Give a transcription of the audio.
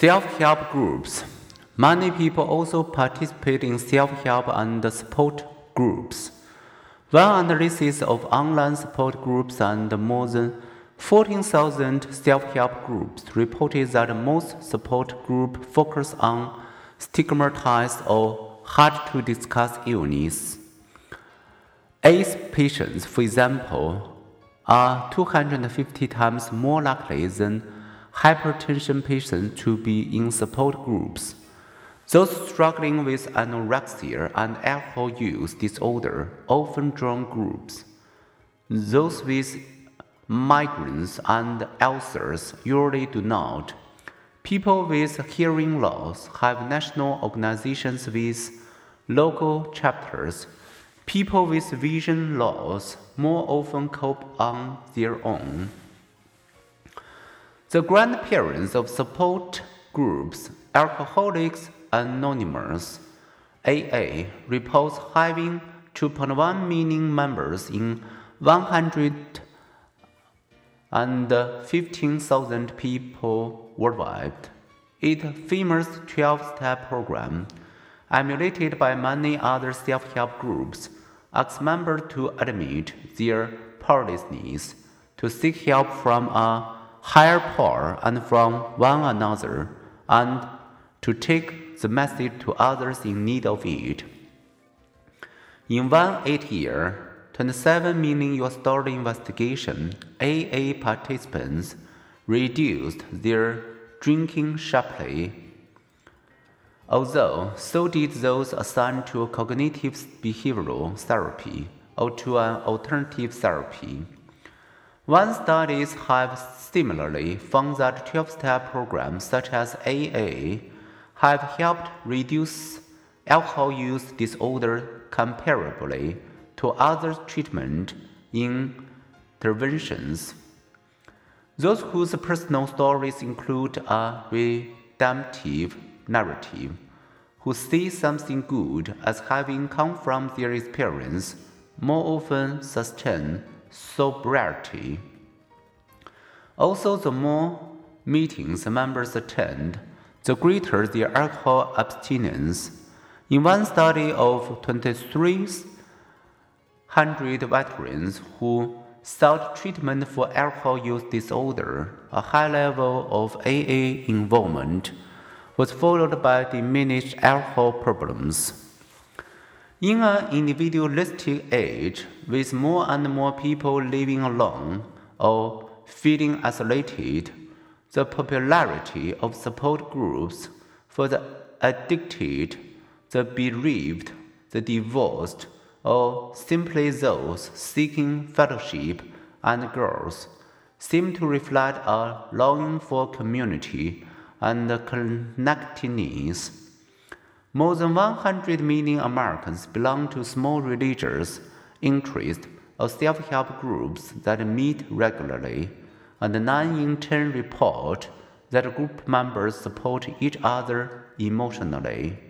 Self help groups. Many people also participate in self help and support groups. One analysis of online support groups and more than 14,000 self help groups reported that most support groups focus on stigmatized or hard to discuss illness. AIDS patients, for example, are 250 times more likely than hypertension patients to be in support groups. Those struggling with anorexia and alcohol use disorder often join groups. Those with migraines and ulcers usually do not. People with hearing loss have national organizations with local chapters. People with vision loss more often cope on their own. The grandparents of support groups, Alcoholics Anonymous, AA, reports having 2.1 million members in 115,000 people worldwide. It famous 12-step program, emulated by many other self-help groups, asks members to admit their powerlessness, to seek help from a higher power and from one another, and to take the message to others in need of it. In one eight year, 27 million US dollar investigation, AA participants reduced their drinking sharply. Although so did those assigned to cognitive behavioral therapy or to an alternative therapy. One studies have similarly found that 12-step programs such as AA have helped reduce alcohol use disorder comparably to other treatment interventions. Those whose personal stories include a redemptive narrative, who see something good as having come from their experience, more often sustain sobriety. Also, the more meetings members attend, the greater their alcohol abstinence. In one study of 2,300 veterans who sought treatment for alcohol use disorder, a high level of AA involvement was followed by diminished alcohol problems. In an individualistic age, with more and more people living alone or feeling isolated, the popularity of support groups for the addicted, the bereaved, the divorced, or simply those seeking fellowship and growth seem to reflect a longing for community and connectedness. More than 100 million Americans belong to small religious, interest, or self help groups that meet regularly, and 9 in 10 report that group members support each other emotionally.